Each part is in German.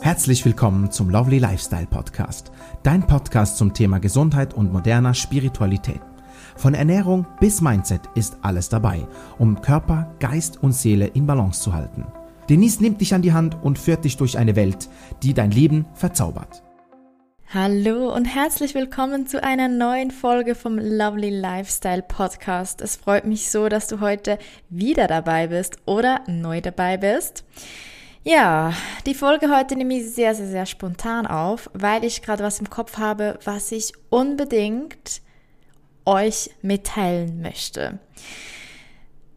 Herzlich willkommen zum Lovely Lifestyle Podcast, dein Podcast zum Thema Gesundheit und moderner Spiritualität. Von Ernährung bis Mindset ist alles dabei, um Körper, Geist und Seele in Balance zu halten. Denise nimmt dich an die Hand und führt dich durch eine Welt, die dein Leben verzaubert. Hallo und herzlich willkommen zu einer neuen Folge vom Lovely Lifestyle Podcast. Es freut mich so, dass du heute wieder dabei bist oder neu dabei bist. Ja, die Folge heute nehme ich sehr, sehr, sehr spontan auf, weil ich gerade was im Kopf habe, was ich unbedingt euch mitteilen möchte.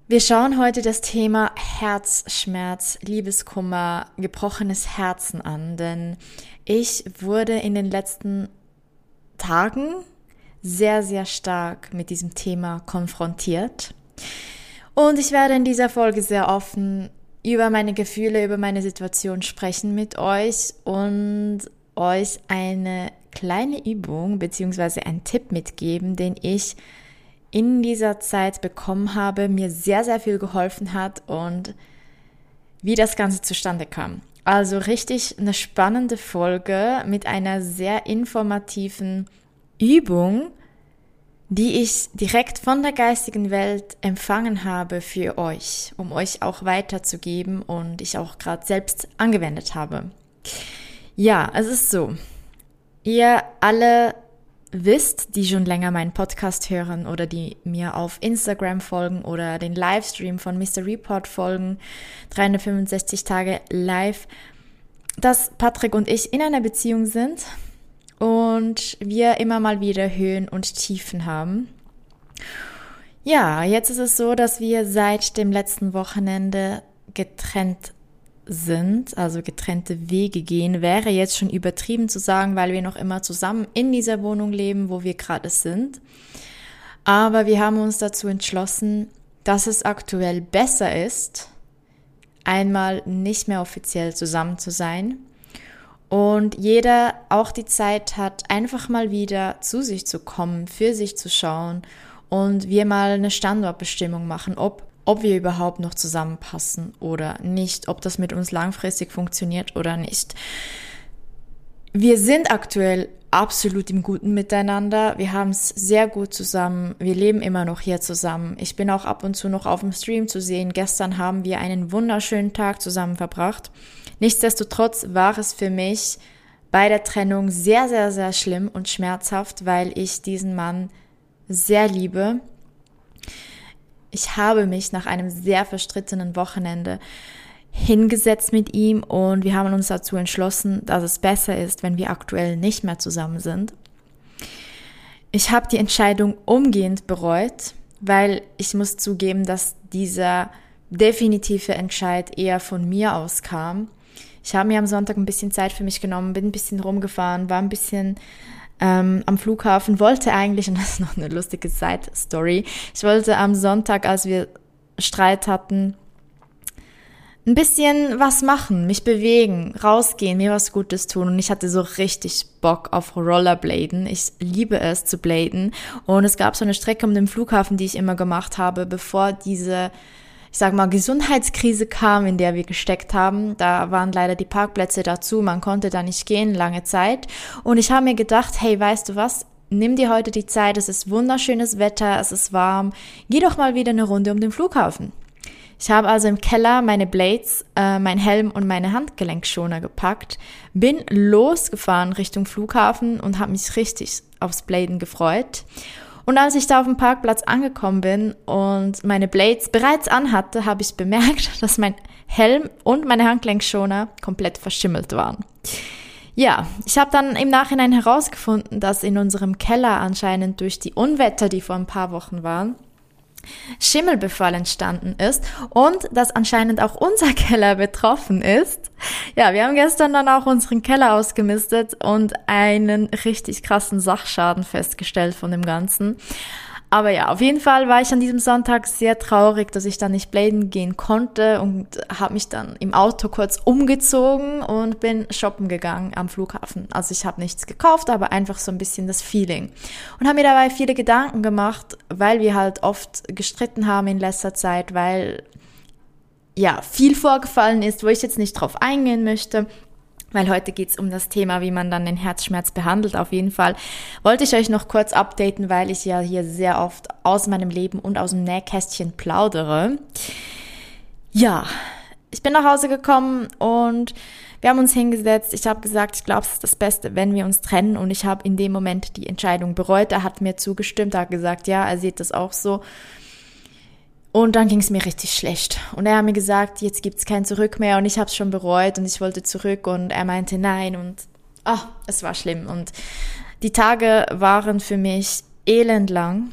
Wir schauen heute das Thema Herzschmerz, Liebeskummer, gebrochenes Herzen an, denn ich wurde in den letzten Tagen sehr, sehr stark mit diesem Thema konfrontiert. Und ich werde in dieser Folge sehr offen über meine Gefühle, über meine Situation sprechen mit euch und euch eine kleine Übung beziehungsweise einen Tipp mitgeben, den ich in dieser Zeit bekommen habe, mir sehr, sehr viel geholfen hat und wie das Ganze zustande kam. Also richtig eine spannende Folge mit einer sehr informativen Übung, die ich direkt von der geistigen Welt empfangen habe für euch, um euch auch weiterzugeben und ich auch gerade selbst angewendet habe. Ja, es ist so. Ihr alle wisst, die schon länger meinen Podcast hören oder die mir auf Instagram folgen oder den Livestream von Mr. Report folgen, 365 Tage live, dass Patrick und ich in einer Beziehung sind und wir immer mal wieder Höhen und Tiefen haben. Ja, jetzt ist es so, dass wir seit dem letzten Wochenende getrennt sind, also getrennte Wege gehen, wäre jetzt schon übertrieben zu sagen, weil wir noch immer zusammen in dieser Wohnung leben, wo wir gerade sind. Aber wir haben uns dazu entschlossen, dass es aktuell besser ist, einmal nicht mehr offiziell zusammen zu sein und jeder auch die Zeit hat, einfach mal wieder zu sich zu kommen, für sich zu schauen und wir mal eine Standortbestimmung machen, ob, ob wir überhaupt noch zusammenpassen oder nicht, ob das mit uns langfristig funktioniert oder nicht. Wir sind aktuell absolut im Guten miteinander. Wir haben es sehr gut zusammen. Wir leben immer noch hier zusammen. Ich bin auch ab und zu noch auf dem Stream zu sehen. Gestern haben wir einen wunderschönen Tag zusammen verbracht. Nichtsdestotrotz war es für mich bei der Trennung sehr, sehr, sehr schlimm und schmerzhaft, weil ich diesen Mann sehr liebe. Ich habe mich nach einem sehr verstrittenen Wochenende hingesetzt mit ihm und wir haben uns dazu entschlossen, dass es besser ist, wenn wir aktuell nicht mehr zusammen sind. Ich habe die Entscheidung umgehend bereut, weil ich muss zugeben, dass dieser definitive Entscheid eher von mir aus kam. Ich habe mir am Sonntag ein bisschen Zeit für mich genommen, bin ein bisschen rumgefahren, war ein bisschen ähm, am Flughafen, wollte eigentlich, und das ist noch eine lustige Side-Story, ich wollte am Sonntag, als wir Streit hatten, ein bisschen was machen, mich bewegen, rausgehen, mir was Gutes tun. Und ich hatte so richtig Bock auf Rollerbladen. Ich liebe es zu bladen. Und es gab so eine Strecke um den Flughafen, die ich immer gemacht habe, bevor diese ich sag mal, Gesundheitskrise kam, in der wir gesteckt haben. Da waren leider die Parkplätze dazu, man konnte da nicht gehen, lange Zeit. Und ich habe mir gedacht, hey, weißt du was? Nimm dir heute die Zeit, es ist wunderschönes Wetter, es ist warm. Geh doch mal wieder eine Runde um den Flughafen. Ich habe also im Keller meine Blades, äh, mein Helm und meine Handgelenkschoner gepackt, bin losgefahren Richtung Flughafen und habe mich richtig aufs Bladen gefreut. Und als ich da auf dem Parkplatz angekommen bin und meine Blades bereits anhatte, habe ich bemerkt, dass mein Helm und meine Handgelenkschoner komplett verschimmelt waren. Ja, ich habe dann im Nachhinein herausgefunden, dass in unserem Keller anscheinend durch die Unwetter, die vor ein paar Wochen waren, Schimmelbefall entstanden ist und dass anscheinend auch unser Keller betroffen ist. Ja, wir haben gestern dann auch unseren Keller ausgemistet und einen richtig krassen Sachschaden festgestellt von dem Ganzen. Aber ja, auf jeden Fall war ich an diesem Sonntag sehr traurig, dass ich dann nicht bladen gehen konnte und habe mich dann im Auto kurz umgezogen und bin shoppen gegangen am Flughafen. Also ich habe nichts gekauft, aber einfach so ein bisschen das Feeling. Und habe mir dabei viele Gedanken gemacht, weil wir halt oft gestritten haben in letzter Zeit, weil ja viel vorgefallen ist, wo ich jetzt nicht drauf eingehen möchte. Weil heute geht's um das Thema, wie man dann den Herzschmerz behandelt. Auf jeden Fall wollte ich euch noch kurz updaten, weil ich ja hier sehr oft aus meinem Leben und aus dem Nähkästchen plaudere. Ja, ich bin nach Hause gekommen und wir haben uns hingesetzt. Ich habe gesagt, ich glaube, es ist das Beste, wenn wir uns trennen. Und ich habe in dem Moment die Entscheidung bereut. Er hat mir zugestimmt, er hat gesagt, ja, er sieht das auch so. Und dann ging es mir richtig schlecht. Und er hat mir gesagt, jetzt gibt es kein Zurück mehr. Und ich habe es schon bereut und ich wollte zurück. Und er meinte nein. Und ah, es war schlimm. Und die Tage waren für mich elendlang.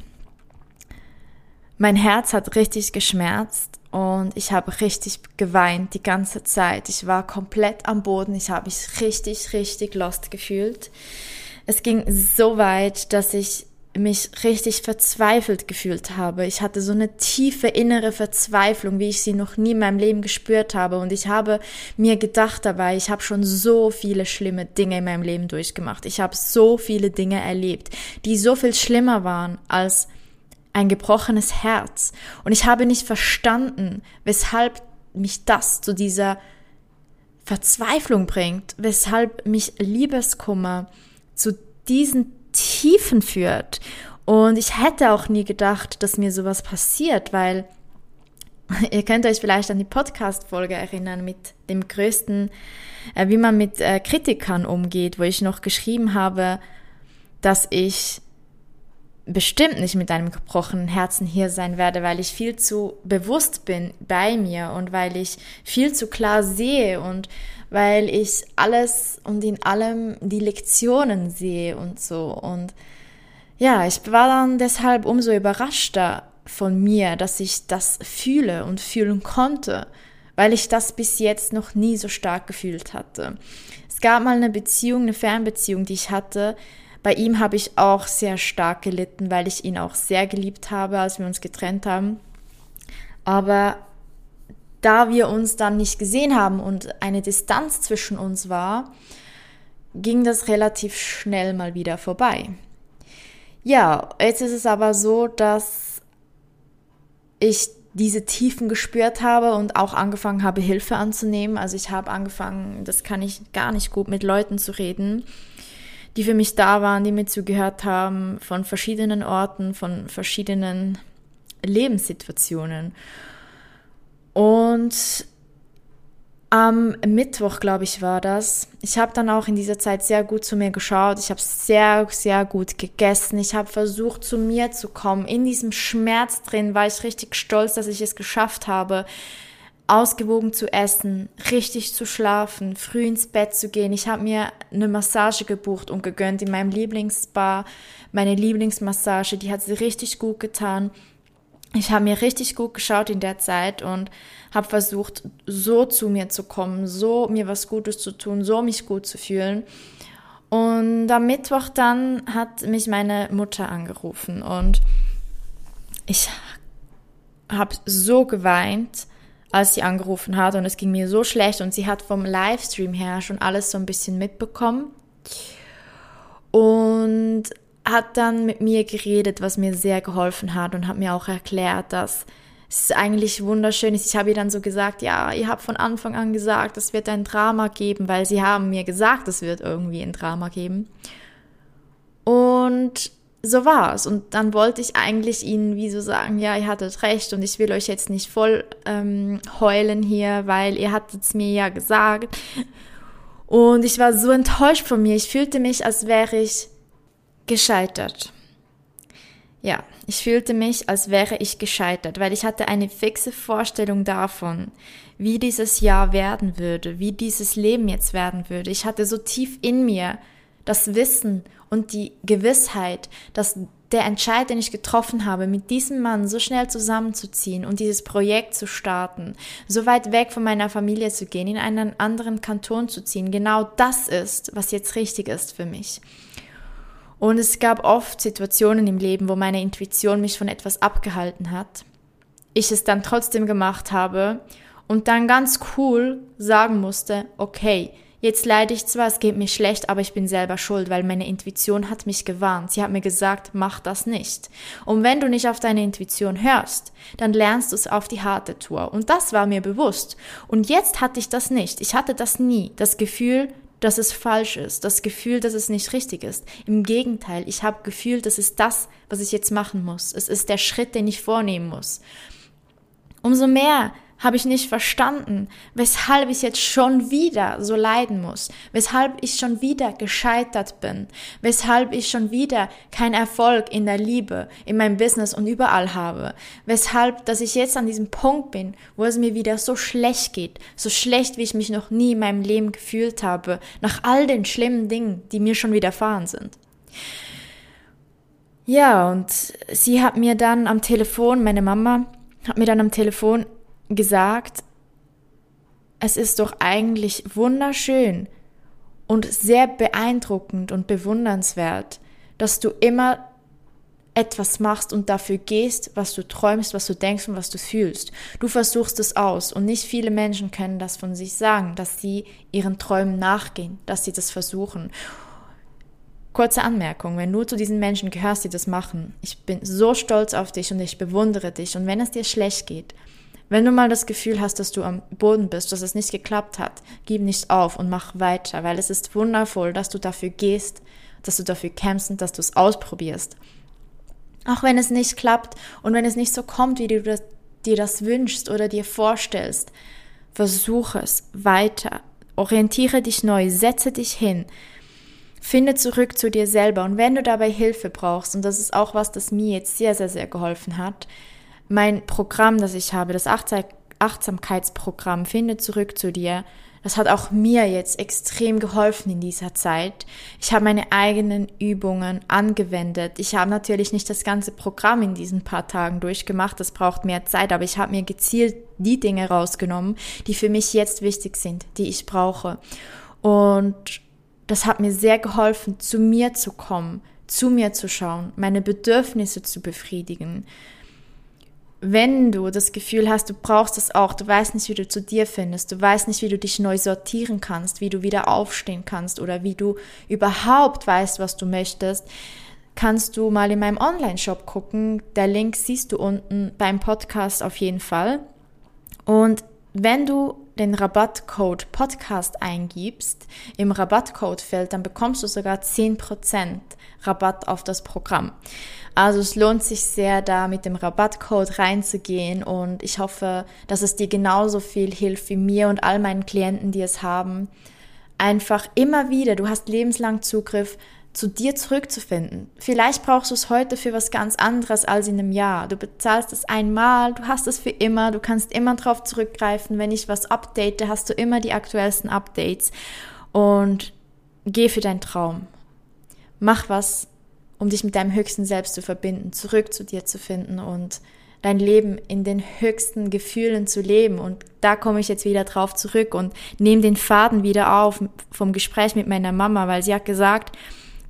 Mein Herz hat richtig geschmerzt und ich habe richtig geweint die ganze Zeit. Ich war komplett am Boden. Ich habe mich richtig, richtig lost gefühlt. Es ging so weit, dass ich mich richtig verzweifelt gefühlt habe. Ich hatte so eine tiefe innere Verzweiflung, wie ich sie noch nie in meinem Leben gespürt habe. Und ich habe mir gedacht dabei, ich habe schon so viele schlimme Dinge in meinem Leben durchgemacht. Ich habe so viele Dinge erlebt, die so viel schlimmer waren als ein gebrochenes Herz. Und ich habe nicht verstanden, weshalb mich das zu dieser Verzweiflung bringt, weshalb mich Liebeskummer zu diesen Tiefen führt. Und ich hätte auch nie gedacht, dass mir sowas passiert, weil ihr könnt euch vielleicht an die Podcast-Folge erinnern mit dem größten, äh, wie man mit äh, Kritikern umgeht, wo ich noch geschrieben habe, dass ich bestimmt nicht mit einem gebrochenen Herzen hier sein werde, weil ich viel zu bewusst bin bei mir und weil ich viel zu klar sehe und weil ich alles und in allem die Lektionen sehe und so. Und ja, ich war dann deshalb umso überraschter von mir, dass ich das fühle und fühlen konnte, weil ich das bis jetzt noch nie so stark gefühlt hatte. Es gab mal eine Beziehung, eine Fernbeziehung, die ich hatte, bei ihm habe ich auch sehr stark gelitten, weil ich ihn auch sehr geliebt habe, als wir uns getrennt haben. Aber da wir uns dann nicht gesehen haben und eine Distanz zwischen uns war, ging das relativ schnell mal wieder vorbei. Ja, jetzt ist es aber so, dass ich diese Tiefen gespürt habe und auch angefangen habe, Hilfe anzunehmen. Also ich habe angefangen, das kann ich gar nicht gut mit Leuten zu reden die für mich da waren, die mir zugehört haben, von verschiedenen Orten, von verschiedenen Lebenssituationen. Und am Mittwoch, glaube ich, war das. Ich habe dann auch in dieser Zeit sehr gut zu mir geschaut. Ich habe sehr, sehr gut gegessen. Ich habe versucht, zu mir zu kommen. In diesem Schmerz drin war ich richtig stolz, dass ich es geschafft habe, ausgewogen zu essen, richtig zu schlafen, früh ins Bett zu gehen. Ich habe mir eine Massage gebucht und gegönnt in meinem Lieblingsspa, meine Lieblingsmassage, die hat sie richtig gut getan. Ich habe mir richtig gut geschaut in der Zeit und habe versucht, so zu mir zu kommen, so mir was Gutes zu tun, so mich gut zu fühlen. Und am Mittwoch dann hat mich meine Mutter angerufen und ich habe so geweint als sie angerufen hat und es ging mir so schlecht und sie hat vom Livestream her schon alles so ein bisschen mitbekommen und hat dann mit mir geredet, was mir sehr geholfen hat und hat mir auch erklärt, dass es eigentlich wunderschön ist. Ich habe ihr dann so gesagt, ja, ihr habt von Anfang an gesagt, es wird ein Drama geben, weil sie haben mir gesagt, es wird irgendwie ein Drama geben. Und so war's. Und dann wollte ich eigentlich ihnen wie so sagen, ja, ihr hattet recht und ich will euch jetzt nicht voll ähm, heulen hier, weil ihr hattet es mir ja gesagt. Und ich war so enttäuscht von mir. Ich fühlte mich, als wäre ich gescheitert. Ja, ich fühlte mich, als wäre ich gescheitert, weil ich hatte eine fixe Vorstellung davon, wie dieses Jahr werden würde, wie dieses Leben jetzt werden würde. Ich hatte so tief in mir das Wissen und die Gewissheit, dass der Entscheid, den ich getroffen habe, mit diesem Mann so schnell zusammenzuziehen und dieses Projekt zu starten, so weit weg von meiner Familie zu gehen, in einen anderen Kanton zu ziehen, genau das ist, was jetzt richtig ist für mich. Und es gab oft Situationen im Leben, wo meine Intuition mich von etwas abgehalten hat, ich es dann trotzdem gemacht habe und dann ganz cool sagen musste, okay, Jetzt leide ich zwar, es geht mir schlecht, aber ich bin selber schuld, weil meine Intuition hat mich gewarnt. Sie hat mir gesagt, mach das nicht. Und wenn du nicht auf deine Intuition hörst, dann lernst du es auf die harte Tour. Und das war mir bewusst. Und jetzt hatte ich das nicht. Ich hatte das nie. Das Gefühl, dass es falsch ist, das Gefühl, dass es nicht richtig ist. Im Gegenteil, ich habe Gefühl, das ist das, was ich jetzt machen muss. Es ist der Schritt, den ich vornehmen muss. Umso mehr habe ich nicht verstanden, weshalb ich jetzt schon wieder so leiden muss, weshalb ich schon wieder gescheitert bin, weshalb ich schon wieder keinen Erfolg in der Liebe, in meinem Business und überall habe, weshalb, dass ich jetzt an diesem Punkt bin, wo es mir wieder so schlecht geht, so schlecht, wie ich mich noch nie in meinem Leben gefühlt habe, nach all den schlimmen Dingen, die mir schon widerfahren sind. Ja, und sie hat mir dann am Telefon, meine Mama, hat mir dann am Telefon gesagt, es ist doch eigentlich wunderschön und sehr beeindruckend und bewundernswert, dass du immer etwas machst und dafür gehst, was du träumst, was du denkst und was du fühlst. Du versuchst es aus und nicht viele Menschen können das von sich sagen, dass sie ihren Träumen nachgehen, dass sie das versuchen. Kurze Anmerkung, wenn du zu diesen Menschen gehörst, die das machen, ich bin so stolz auf dich und ich bewundere dich und wenn es dir schlecht geht, wenn du mal das Gefühl hast, dass du am Boden bist, dass es nicht geklappt hat, gib nicht auf und mach weiter, weil es ist wundervoll, dass du dafür gehst, dass du dafür kämpfst und dass du es ausprobierst. Auch wenn es nicht klappt und wenn es nicht so kommt, wie du das, dir das wünschst oder dir vorstellst, versuche es weiter. Orientiere dich neu, setze dich hin, finde zurück zu dir selber und wenn du dabei Hilfe brauchst, und das ist auch was, das mir jetzt sehr, sehr, sehr geholfen hat, mein Programm, das ich habe, das Achtsamkeitsprogramm, finde zurück zu dir. Das hat auch mir jetzt extrem geholfen in dieser Zeit. Ich habe meine eigenen Übungen angewendet. Ich habe natürlich nicht das ganze Programm in diesen paar Tagen durchgemacht. Das braucht mehr Zeit, aber ich habe mir gezielt die Dinge rausgenommen, die für mich jetzt wichtig sind, die ich brauche. Und das hat mir sehr geholfen, zu mir zu kommen, zu mir zu schauen, meine Bedürfnisse zu befriedigen, wenn du das Gefühl hast, du brauchst es auch, du weißt nicht, wie du zu dir findest, du weißt nicht, wie du dich neu sortieren kannst, wie du wieder aufstehen kannst oder wie du überhaupt weißt, was du möchtest, kannst du mal in meinem Online-Shop gucken. Der Link siehst du unten beim Podcast auf jeden Fall. Und wenn du den Rabattcode Podcast eingibst im Rabattcodefeld, dann bekommst du sogar 10% Rabatt auf das Programm. Also es lohnt sich sehr, da mit dem Rabattcode reinzugehen und ich hoffe, dass es dir genauso viel hilft wie mir und all meinen Klienten, die es haben. Einfach immer wieder, du hast lebenslang Zugriff zu dir zurückzufinden. Vielleicht brauchst du es heute für was ganz anderes als in einem Jahr. Du bezahlst es einmal, du hast es für immer, du kannst immer darauf zurückgreifen. Wenn ich was update, hast du immer die aktuellsten Updates. Und geh für deinen Traum. Mach was, um dich mit deinem höchsten Selbst zu verbinden, zurück zu dir zu finden und dein Leben in den höchsten Gefühlen zu leben. Und da komme ich jetzt wieder drauf zurück und nehme den Faden wieder auf vom Gespräch mit meiner Mama, weil sie hat gesagt,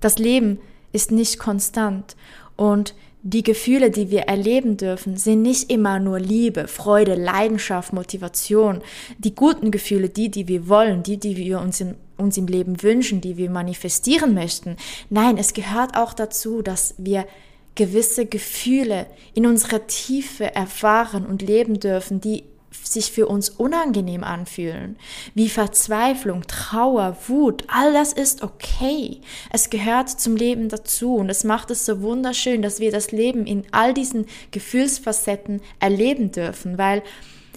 das Leben ist nicht konstant und die Gefühle, die wir erleben dürfen, sind nicht immer nur Liebe, Freude, Leidenschaft, Motivation. Die guten Gefühle, die, die wir wollen, die, die wir uns, in, uns im Leben wünschen, die wir manifestieren möchten. Nein, es gehört auch dazu, dass wir gewisse Gefühle in unserer Tiefe erfahren und leben dürfen, die sich für uns unangenehm anfühlen, wie Verzweiflung, Trauer, Wut, all das ist okay. Es gehört zum Leben dazu und es macht es so wunderschön, dass wir das Leben in all diesen Gefühlsfacetten erleben dürfen, weil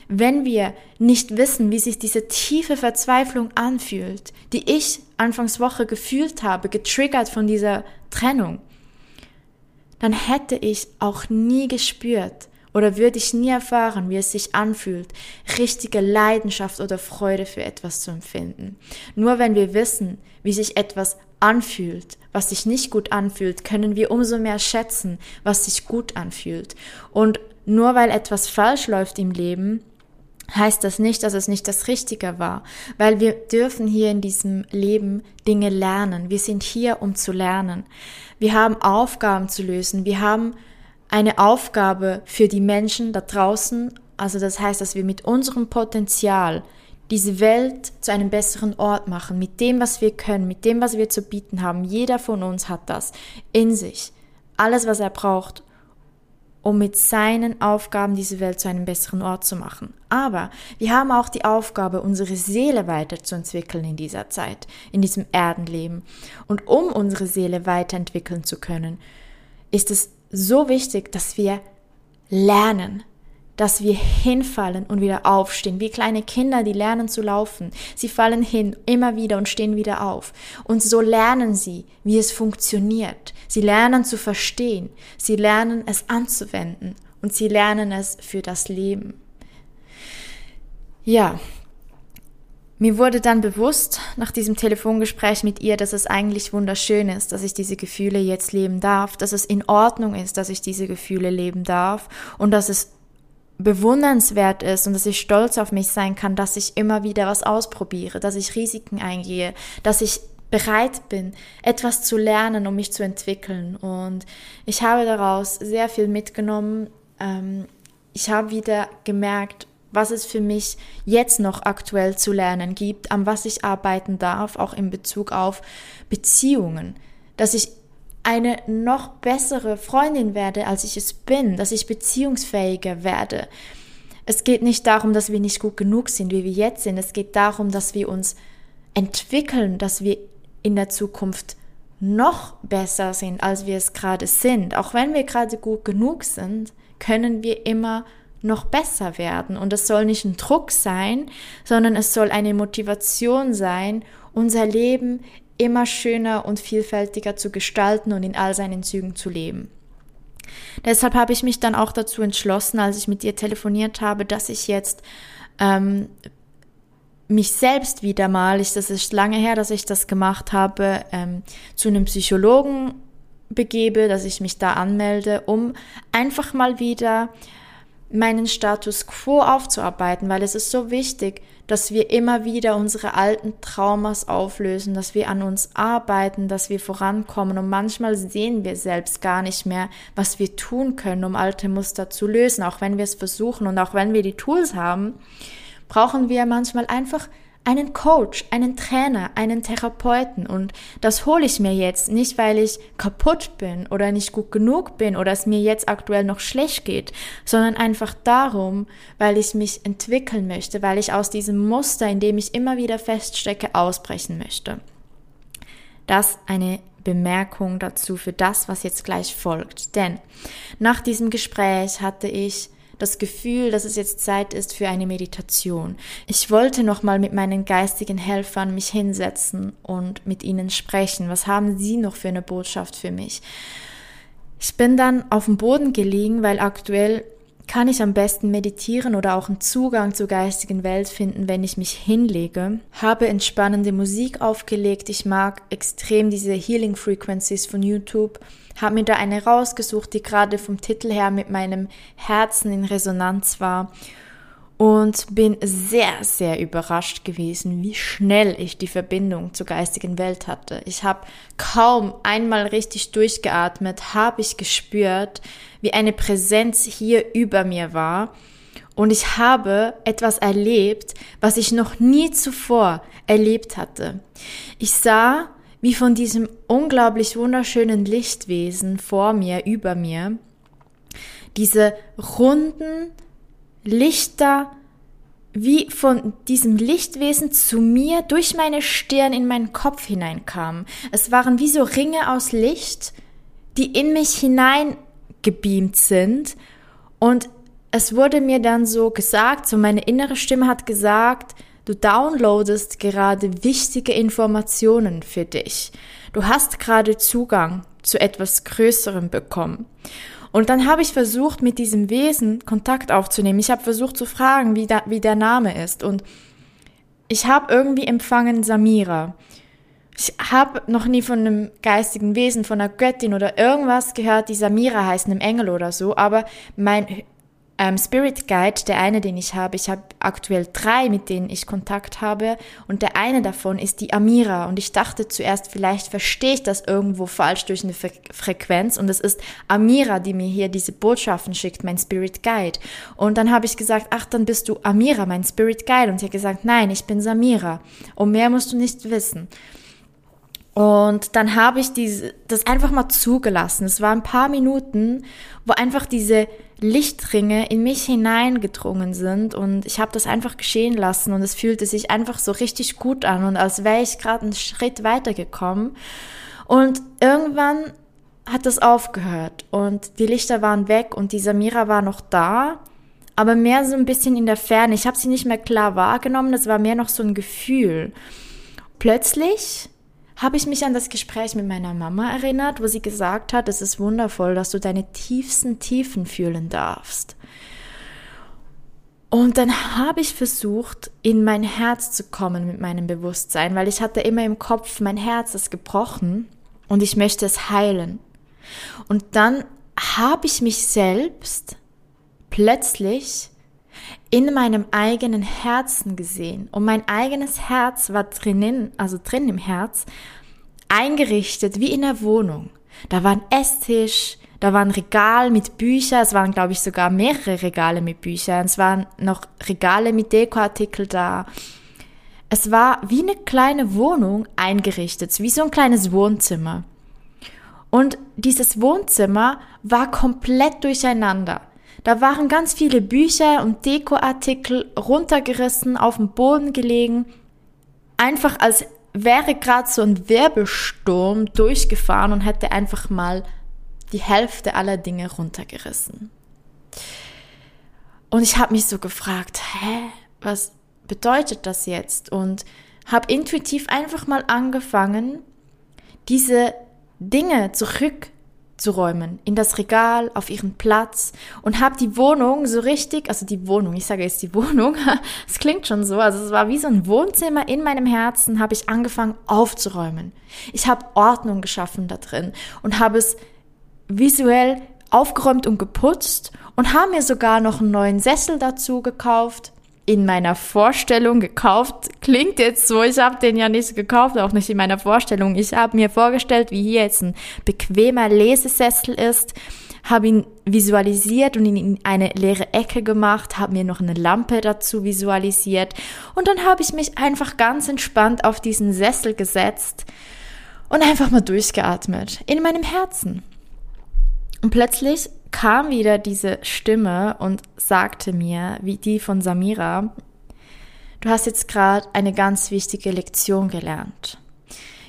wenn wir nicht wissen, wie sich diese tiefe Verzweiflung anfühlt, die ich anfangs Woche gefühlt habe, getriggert von dieser Trennung, dann hätte ich auch nie gespürt, oder würde ich nie erfahren, wie es sich anfühlt, richtige Leidenschaft oder Freude für etwas zu empfinden. Nur wenn wir wissen, wie sich etwas anfühlt, was sich nicht gut anfühlt, können wir umso mehr schätzen, was sich gut anfühlt. Und nur weil etwas falsch läuft im Leben, heißt das nicht, dass es nicht das Richtige war, weil wir dürfen hier in diesem Leben Dinge lernen. Wir sind hier, um zu lernen. Wir haben Aufgaben zu lösen. Wir haben eine Aufgabe für die Menschen da draußen. Also das heißt, dass wir mit unserem Potenzial diese Welt zu einem besseren Ort machen, mit dem, was wir können, mit dem, was wir zu bieten haben. Jeder von uns hat das in sich. Alles, was er braucht, um mit seinen Aufgaben diese Welt zu einem besseren Ort zu machen. Aber wir haben auch die Aufgabe, unsere Seele weiterzuentwickeln in dieser Zeit, in diesem Erdenleben. Und um unsere Seele weiterentwickeln zu können, ist es so wichtig, dass wir lernen, dass wir hinfallen und wieder aufstehen, wie kleine Kinder, die lernen zu laufen. Sie fallen hin immer wieder und stehen wieder auf. Und so lernen sie, wie es funktioniert. Sie lernen zu verstehen, sie lernen es anzuwenden und sie lernen es für das Leben. Ja, mir wurde dann bewusst nach diesem Telefongespräch mit ihr, dass es eigentlich wunderschön ist, dass ich diese Gefühle jetzt leben darf, dass es in Ordnung ist, dass ich diese Gefühle leben darf und dass es bewundernswert ist und dass ich stolz auf mich sein kann, dass ich immer wieder was ausprobiere, dass ich Risiken eingehe, dass ich bereit bin, etwas zu lernen, um mich zu entwickeln. Und ich habe daraus sehr viel mitgenommen. Ähm, ich habe wieder gemerkt, was es für mich jetzt noch aktuell zu lernen gibt, an was ich arbeiten darf, auch in Bezug auf Beziehungen. Dass ich eine noch bessere Freundin werde, als ich es bin, dass ich beziehungsfähiger werde. Es geht nicht darum, dass wir nicht gut genug sind, wie wir jetzt sind. Es geht darum, dass wir uns entwickeln, dass wir in der Zukunft noch besser sind, als wir es gerade sind. Auch wenn wir gerade gut genug sind, können wir immer noch besser werden. Und es soll nicht ein Druck sein, sondern es soll eine Motivation sein, unser Leben immer schöner und vielfältiger zu gestalten und in all seinen Zügen zu leben. Deshalb habe ich mich dann auch dazu entschlossen, als ich mit ihr telefoniert habe, dass ich jetzt ähm, mich selbst wieder mal, ich, das ist lange her, dass ich das gemacht habe, ähm, zu einem Psychologen begebe, dass ich mich da anmelde, um einfach mal wieder meinen Status quo aufzuarbeiten, weil es ist so wichtig, dass wir immer wieder unsere alten Traumas auflösen, dass wir an uns arbeiten, dass wir vorankommen. Und manchmal sehen wir selbst gar nicht mehr, was wir tun können, um alte Muster zu lösen, auch wenn wir es versuchen und auch wenn wir die Tools haben, brauchen wir manchmal einfach einen Coach, einen Trainer, einen Therapeuten und das hole ich mir jetzt nicht, weil ich kaputt bin oder nicht gut genug bin oder es mir jetzt aktuell noch schlecht geht, sondern einfach darum, weil ich mich entwickeln möchte, weil ich aus diesem Muster, in dem ich immer wieder feststecke, ausbrechen möchte. Das eine Bemerkung dazu für das, was jetzt gleich folgt. Denn nach diesem Gespräch hatte ich das Gefühl, dass es jetzt Zeit ist für eine Meditation. Ich wollte nochmal mit meinen geistigen Helfern mich hinsetzen und mit ihnen sprechen. Was haben sie noch für eine Botschaft für mich? Ich bin dann auf dem Boden gelegen, weil aktuell kann ich am besten meditieren oder auch einen Zugang zur geistigen Welt finden, wenn ich mich hinlege. Habe entspannende Musik aufgelegt. Ich mag extrem diese Healing Frequencies von YouTube. Habe mir da eine rausgesucht, die gerade vom Titel her mit meinem Herzen in Resonanz war und bin sehr, sehr überrascht gewesen, wie schnell ich die Verbindung zur geistigen Welt hatte. Ich habe kaum einmal richtig durchgeatmet, habe ich gespürt, wie eine Präsenz hier über mir war. Und ich habe etwas erlebt, was ich noch nie zuvor erlebt hatte. Ich sah, wie von diesem unglaublich wunderschönen Lichtwesen vor mir, über mir, diese runden, Lichter wie von diesem Lichtwesen zu mir durch meine Stirn in meinen Kopf hineinkamen. Es waren wie so Ringe aus Licht, die in mich hineingebeamt sind. Und es wurde mir dann so gesagt, so meine innere Stimme hat gesagt, du downloadest gerade wichtige Informationen für dich. Du hast gerade Zugang zu etwas Größerem bekommen. Und dann habe ich versucht, mit diesem Wesen Kontakt aufzunehmen. Ich habe versucht zu fragen, wie, da, wie der Name ist. Und ich habe irgendwie empfangen Samira. Ich habe noch nie von einem geistigen Wesen, von einer Göttin oder irgendwas gehört, die Samira heißt, einem Engel oder so. Aber mein ähm, Spirit Guide, der eine, den ich habe, ich habe aktuell drei, mit denen ich Kontakt habe und der eine davon ist die Amira und ich dachte zuerst, vielleicht verstehe ich das irgendwo falsch durch eine Fre Frequenz und es ist Amira, die mir hier diese Botschaften schickt, mein Spirit Guide. Und dann habe ich gesagt, ach, dann bist du Amira, mein Spirit Guide und sie hat gesagt, nein, ich bin Samira und mehr musst du nicht wissen. Und dann habe ich diese, das einfach mal zugelassen. Es waren ein paar Minuten, wo einfach diese Lichtringe in mich hineingedrungen sind und ich habe das einfach geschehen lassen und es fühlte sich einfach so richtig gut an und als wäre ich gerade einen Schritt weitergekommen. Und irgendwann hat das aufgehört und die Lichter waren weg und die Samira war noch da, aber mehr so ein bisschen in der Ferne. Ich habe sie nicht mehr klar wahrgenommen, das war mehr noch so ein Gefühl. Plötzlich habe ich mich an das Gespräch mit meiner Mama erinnert, wo sie gesagt hat, es ist wundervoll, dass du deine tiefsten Tiefen fühlen darfst. Und dann habe ich versucht, in mein Herz zu kommen mit meinem Bewusstsein, weil ich hatte immer im Kopf, mein Herz ist gebrochen und ich möchte es heilen. Und dann habe ich mich selbst plötzlich in meinem eigenen Herzen gesehen. Und mein eigenes Herz war drinnen, also drin im Herz, eingerichtet wie in der Wohnung. Da war ein Esstisch, da war ein Regal mit Büchern, es waren, glaube ich, sogar mehrere Regale mit Büchern, es waren noch Regale mit Dekoartikel da. Es war wie eine kleine Wohnung eingerichtet, wie so ein kleines Wohnzimmer. Und dieses Wohnzimmer war komplett durcheinander. Da waren ganz viele Bücher und Dekoartikel runtergerissen, auf dem Boden gelegen. Einfach als wäre gerade so ein Wirbelsturm durchgefahren und hätte einfach mal die Hälfte aller Dinge runtergerissen. Und ich habe mich so gefragt, hä, was bedeutet das jetzt? Und habe intuitiv einfach mal angefangen, diese Dinge zurück zu räumen, in das Regal, auf ihren Platz und habe die Wohnung so richtig, also die Wohnung, ich sage jetzt die Wohnung, es klingt schon so, also es war wie so ein Wohnzimmer in meinem Herzen, habe ich angefangen aufzuräumen. Ich habe Ordnung geschaffen da drin und habe es visuell aufgeräumt und geputzt und habe mir sogar noch einen neuen Sessel dazu gekauft in meiner Vorstellung gekauft. Klingt jetzt so, ich habe den ja nicht gekauft, auch nicht in meiner Vorstellung. Ich habe mir vorgestellt, wie hier jetzt ein bequemer Lesesessel ist, habe ihn visualisiert und ihn in eine leere Ecke gemacht, habe mir noch eine Lampe dazu visualisiert und dann habe ich mich einfach ganz entspannt auf diesen Sessel gesetzt und einfach mal durchgeatmet in meinem Herzen. Und plötzlich kam wieder diese Stimme und sagte mir, wie die von Samira, du hast jetzt gerade eine ganz wichtige Lektion gelernt.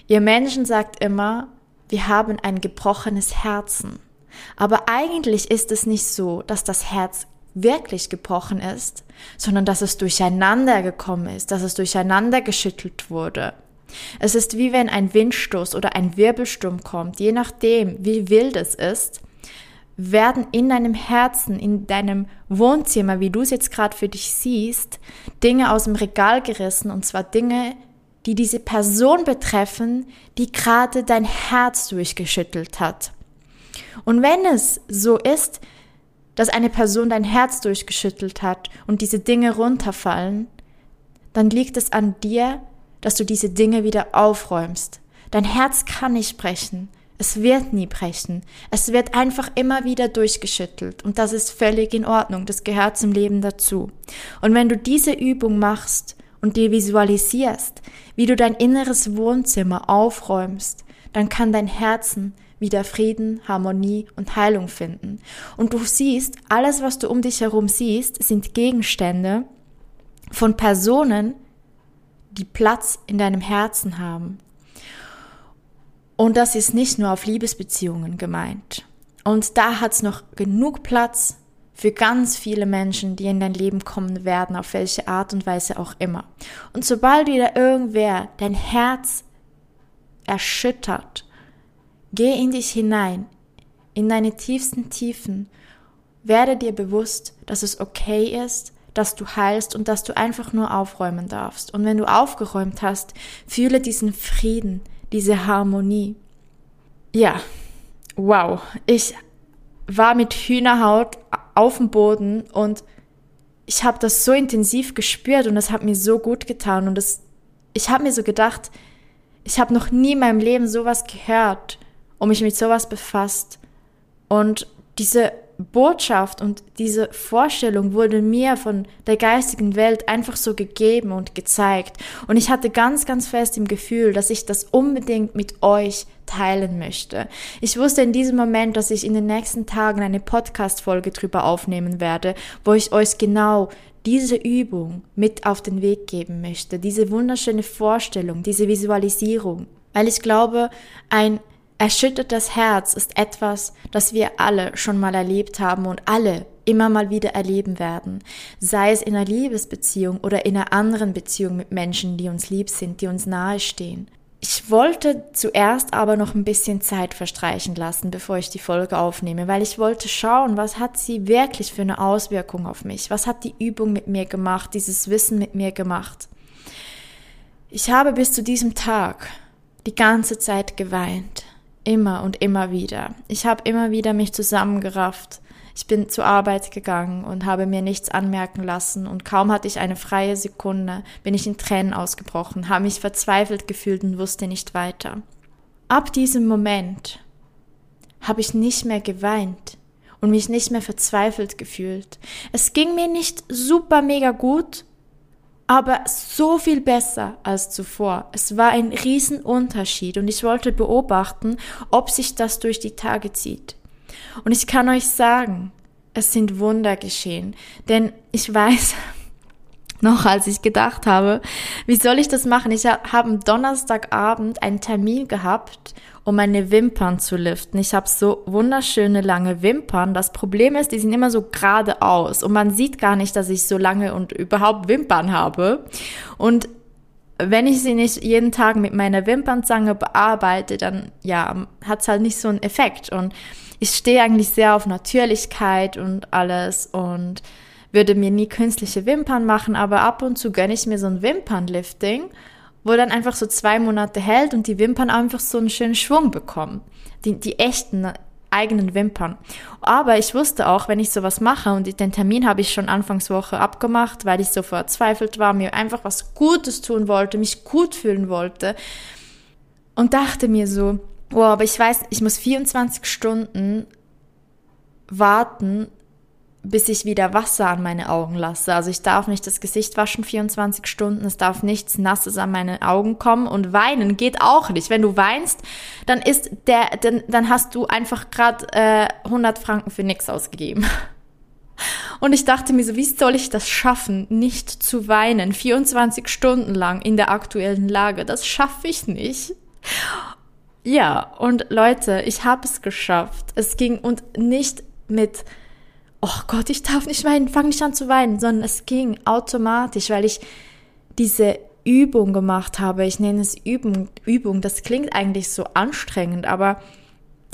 Ihr Menschen sagt immer, wir haben ein gebrochenes Herzen. Aber eigentlich ist es nicht so, dass das Herz wirklich gebrochen ist, sondern dass es durcheinander gekommen ist, dass es durcheinander geschüttelt wurde. Es ist wie wenn ein Windstoß oder ein Wirbelsturm kommt, je nachdem, wie wild es ist, werden in deinem Herzen, in deinem Wohnzimmer, wie du es jetzt gerade für dich siehst, Dinge aus dem Regal gerissen und zwar Dinge, die diese Person betreffen, die gerade dein Herz durchgeschüttelt hat. Und wenn es so ist, dass eine Person dein Herz durchgeschüttelt hat und diese Dinge runterfallen, dann liegt es an dir, dass du diese Dinge wieder aufräumst. Dein Herz kann nicht brechen. Es wird nie brechen. Es wird einfach immer wieder durchgeschüttelt und das ist völlig in Ordnung. Das gehört zum Leben dazu. Und wenn du diese Übung machst und dir visualisierst, wie du dein inneres Wohnzimmer aufräumst, dann kann dein Herzen wieder Frieden, Harmonie und Heilung finden. Und du siehst, alles, was du um dich herum siehst, sind Gegenstände von Personen, die Platz in deinem Herzen haben. Und das ist nicht nur auf Liebesbeziehungen gemeint. Und da hat es noch genug Platz für ganz viele Menschen, die in dein Leben kommen werden, auf welche Art und Weise auch immer. Und sobald wieder irgendwer dein Herz erschüttert, geh in dich hinein, in deine tiefsten Tiefen, werde dir bewusst, dass es okay ist, dass du heilst und dass du einfach nur aufräumen darfst. Und wenn du aufgeräumt hast, fühle diesen Frieden, diese Harmonie. Ja, wow. Ich war mit Hühnerhaut auf dem Boden und ich habe das so intensiv gespürt und es hat mir so gut getan und das, ich habe mir so gedacht, ich habe noch nie in meinem Leben sowas gehört und mich mit sowas befasst und diese Botschaft und diese Vorstellung wurde mir von der geistigen Welt einfach so gegeben und gezeigt. Und ich hatte ganz, ganz fest im Gefühl, dass ich das unbedingt mit euch teilen möchte. Ich wusste in diesem Moment, dass ich in den nächsten Tagen eine Podcast-Folge drüber aufnehmen werde, wo ich euch genau diese Übung mit auf den Weg geben möchte, diese wunderschöne Vorstellung, diese Visualisierung. Weil ich glaube, ein Erschüttertes Herz ist etwas, das wir alle schon mal erlebt haben und alle immer mal wieder erleben werden, sei es in einer Liebesbeziehung oder in einer anderen Beziehung mit Menschen, die uns lieb sind, die uns nahestehen. Ich wollte zuerst aber noch ein bisschen Zeit verstreichen lassen, bevor ich die Folge aufnehme, weil ich wollte schauen, was hat sie wirklich für eine Auswirkung auf mich? Was hat die Übung mit mir gemacht, dieses Wissen mit mir gemacht? Ich habe bis zu diesem Tag die ganze Zeit geweint. Immer und immer wieder. Ich habe immer wieder mich zusammengerafft. Ich bin zur Arbeit gegangen und habe mir nichts anmerken lassen und kaum hatte ich eine freie Sekunde, bin ich in Tränen ausgebrochen, habe mich verzweifelt gefühlt und wusste nicht weiter. Ab diesem Moment habe ich nicht mehr geweint und mich nicht mehr verzweifelt gefühlt. Es ging mir nicht super mega gut, aber so viel besser als zuvor. Es war ein Riesenunterschied und ich wollte beobachten, ob sich das durch die Tage zieht. Und ich kann euch sagen, es sind Wunder geschehen, denn ich weiß, noch als ich gedacht habe, wie soll ich das machen? Ich habe am Donnerstagabend einen Termin gehabt um meine Wimpern zu liften. Ich habe so wunderschöne lange Wimpern. Das Problem ist, die sind immer so geradeaus und man sieht gar nicht, dass ich so lange und überhaupt Wimpern habe. Und wenn ich sie nicht jeden Tag mit meiner Wimpernzange bearbeite, dann ja, hat's halt nicht so einen Effekt. Und ich stehe eigentlich sehr auf Natürlichkeit und alles und würde mir nie künstliche Wimpern machen, aber ab und zu gönne ich mir so ein Wimpernlifting wo dann einfach so zwei Monate hält und die Wimpern einfach so einen schönen Schwung bekommen. Die, die echten eigenen Wimpern. Aber ich wusste auch, wenn ich sowas mache und den Termin habe ich schon Anfangswoche abgemacht, weil ich so verzweifelt war, mir einfach was Gutes tun wollte, mich gut fühlen wollte und dachte mir so, oh, aber ich weiß, ich muss 24 Stunden warten, bis ich wieder Wasser an meine Augen lasse. Also ich darf nicht das Gesicht waschen 24 Stunden, es darf nichts Nasses an meine Augen kommen und weinen geht auch nicht. Wenn du weinst, dann ist der, dann, dann hast du einfach gerade äh, 100 Franken für nichts ausgegeben. Und ich dachte mir so, wie soll ich das schaffen, nicht zu weinen, 24 Stunden lang in der aktuellen Lage? Das schaffe ich nicht. Ja, und Leute, ich habe es geschafft. Es ging und nicht mit oh Gott, ich darf nicht weinen, fang nicht an zu weinen, sondern es ging automatisch, weil ich diese Übung gemacht habe. Ich nenne es Übung, Übung. Das klingt eigentlich so anstrengend, aber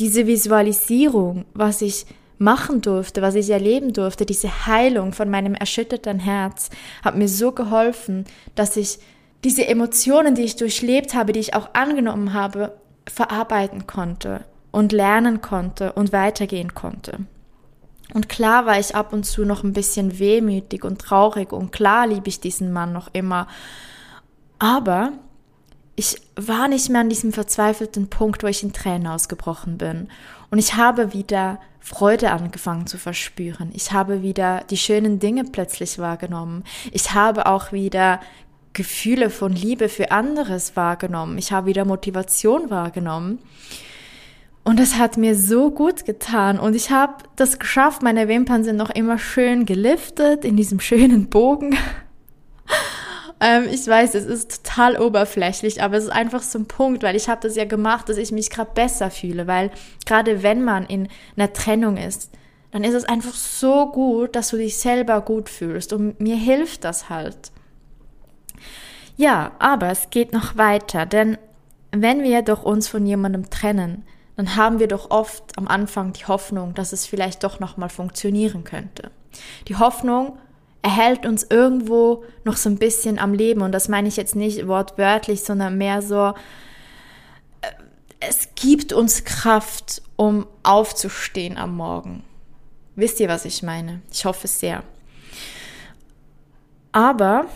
diese Visualisierung, was ich machen durfte, was ich erleben durfte, diese Heilung von meinem erschütterten Herz, hat mir so geholfen, dass ich diese Emotionen, die ich durchlebt habe, die ich auch angenommen habe, verarbeiten konnte und lernen konnte und weitergehen konnte. Und klar war ich ab und zu noch ein bisschen wehmütig und traurig und klar liebe ich diesen Mann noch immer. Aber ich war nicht mehr an diesem verzweifelten Punkt, wo ich in Tränen ausgebrochen bin. Und ich habe wieder Freude angefangen zu verspüren. Ich habe wieder die schönen Dinge plötzlich wahrgenommen. Ich habe auch wieder Gefühle von Liebe für anderes wahrgenommen. Ich habe wieder Motivation wahrgenommen. Und das hat mir so gut getan. Und ich habe das geschafft. Meine Wimpern sind noch immer schön geliftet in diesem schönen Bogen. ähm, ich weiß, es ist total oberflächlich, aber es ist einfach so ein Punkt, weil ich habe das ja gemacht, dass ich mich gerade besser fühle. Weil gerade wenn man in einer Trennung ist, dann ist es einfach so gut, dass du dich selber gut fühlst. Und mir hilft das halt. Ja, aber es geht noch weiter, denn wenn wir doch uns von jemandem trennen, dann haben wir doch oft am Anfang die Hoffnung, dass es vielleicht doch nochmal funktionieren könnte. Die Hoffnung erhält uns irgendwo noch so ein bisschen am Leben und das meine ich jetzt nicht wortwörtlich, sondern mehr so, äh, es gibt uns Kraft, um aufzustehen am Morgen. Wisst ihr, was ich meine? Ich hoffe sehr. Aber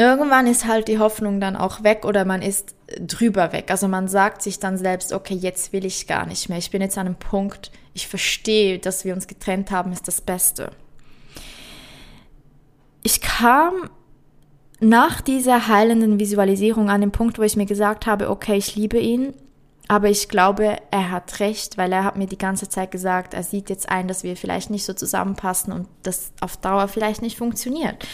irgendwann ist halt die Hoffnung dann auch weg oder man ist drüber weg. Also man sagt sich dann selbst, okay, jetzt will ich gar nicht mehr. Ich bin jetzt an einem Punkt, ich verstehe, dass wir uns getrennt haben, ist das Beste. Ich kam nach dieser heilenden Visualisierung an den Punkt, wo ich mir gesagt habe, okay, ich liebe ihn, aber ich glaube, er hat recht, weil er hat mir die ganze Zeit gesagt, er sieht jetzt ein, dass wir vielleicht nicht so zusammenpassen und das auf Dauer vielleicht nicht funktioniert.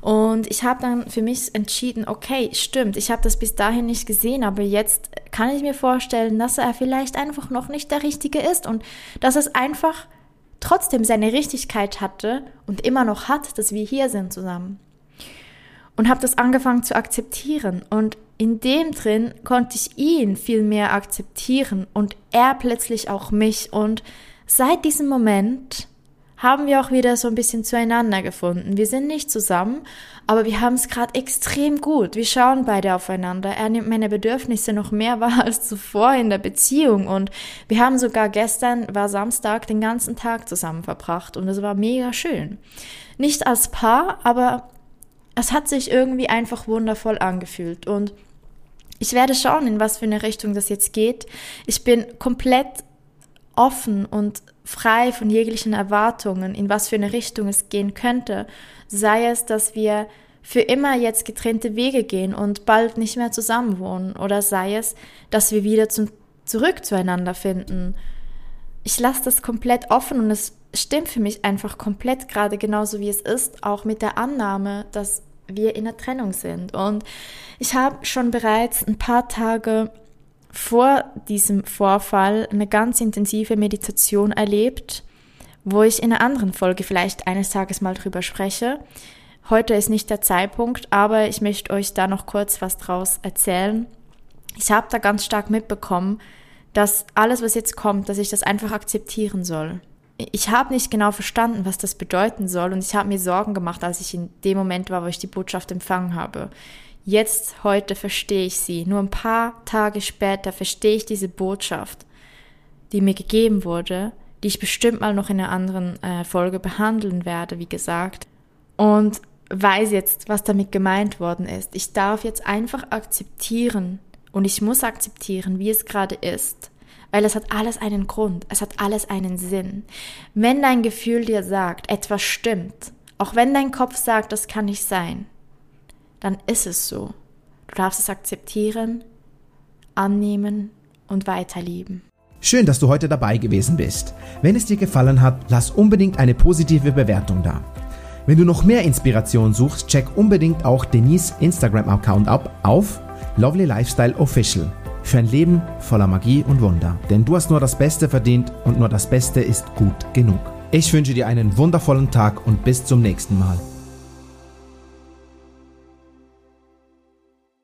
Und ich habe dann für mich entschieden, okay, stimmt, ich habe das bis dahin nicht gesehen, aber jetzt kann ich mir vorstellen, dass er vielleicht einfach noch nicht der Richtige ist und dass es einfach trotzdem seine Richtigkeit hatte und immer noch hat, dass wir hier sind zusammen und habe das angefangen zu akzeptieren. Und in dem drin konnte ich ihn viel mehr akzeptieren und er plötzlich auch mich. Und seit diesem Moment haben wir auch wieder so ein bisschen zueinander gefunden. Wir sind nicht zusammen, aber wir haben es gerade extrem gut. Wir schauen beide aufeinander. Er nimmt meine Bedürfnisse noch mehr wahr als zuvor in der Beziehung und wir haben sogar gestern, war Samstag, den ganzen Tag zusammen verbracht und es war mega schön. Nicht als Paar, aber es hat sich irgendwie einfach wundervoll angefühlt und ich werde schauen, in was für eine Richtung das jetzt geht. Ich bin komplett offen und frei von jeglichen Erwartungen, in was für eine Richtung es gehen könnte. Sei es, dass wir für immer jetzt getrennte Wege gehen und bald nicht mehr zusammenwohnen, oder sei es, dass wir wieder zum, zurück zueinander finden. Ich lasse das komplett offen und es stimmt für mich einfach komplett gerade genauso wie es ist, auch mit der Annahme, dass wir in der Trennung sind. Und ich habe schon bereits ein paar Tage vor diesem Vorfall eine ganz intensive Meditation erlebt, wo ich in einer anderen Folge vielleicht eines Tages mal drüber spreche. Heute ist nicht der Zeitpunkt, aber ich möchte euch da noch kurz was draus erzählen. Ich habe da ganz stark mitbekommen, dass alles, was jetzt kommt, dass ich das einfach akzeptieren soll ich habe nicht genau verstanden, was das bedeuten soll und ich habe mir Sorgen gemacht, als ich in dem Moment war, wo ich die Botschaft empfangen habe. Jetzt, heute verstehe ich sie. Nur ein paar Tage später verstehe ich diese Botschaft, die mir gegeben wurde, die ich bestimmt mal noch in einer anderen äh, Folge behandeln werde, wie gesagt. Und weiß jetzt, was damit gemeint worden ist. Ich darf jetzt einfach akzeptieren und ich muss akzeptieren, wie es gerade ist weil es hat alles einen Grund, es hat alles einen Sinn. Wenn dein Gefühl dir sagt, etwas stimmt, auch wenn dein Kopf sagt, das kann nicht sein, dann ist es so. Du darfst es akzeptieren, annehmen und weiterlieben. Schön, dass du heute dabei gewesen bist. Wenn es dir gefallen hat, lass unbedingt eine positive Bewertung da. Wenn du noch mehr Inspiration suchst, check unbedingt auch Denise Instagram-Account ab auf Lovely Lifestyle Official für ein Leben voller Magie und Wunder. Denn du hast nur das Beste verdient und nur das Beste ist gut genug. Ich wünsche dir einen wundervollen Tag und bis zum nächsten Mal.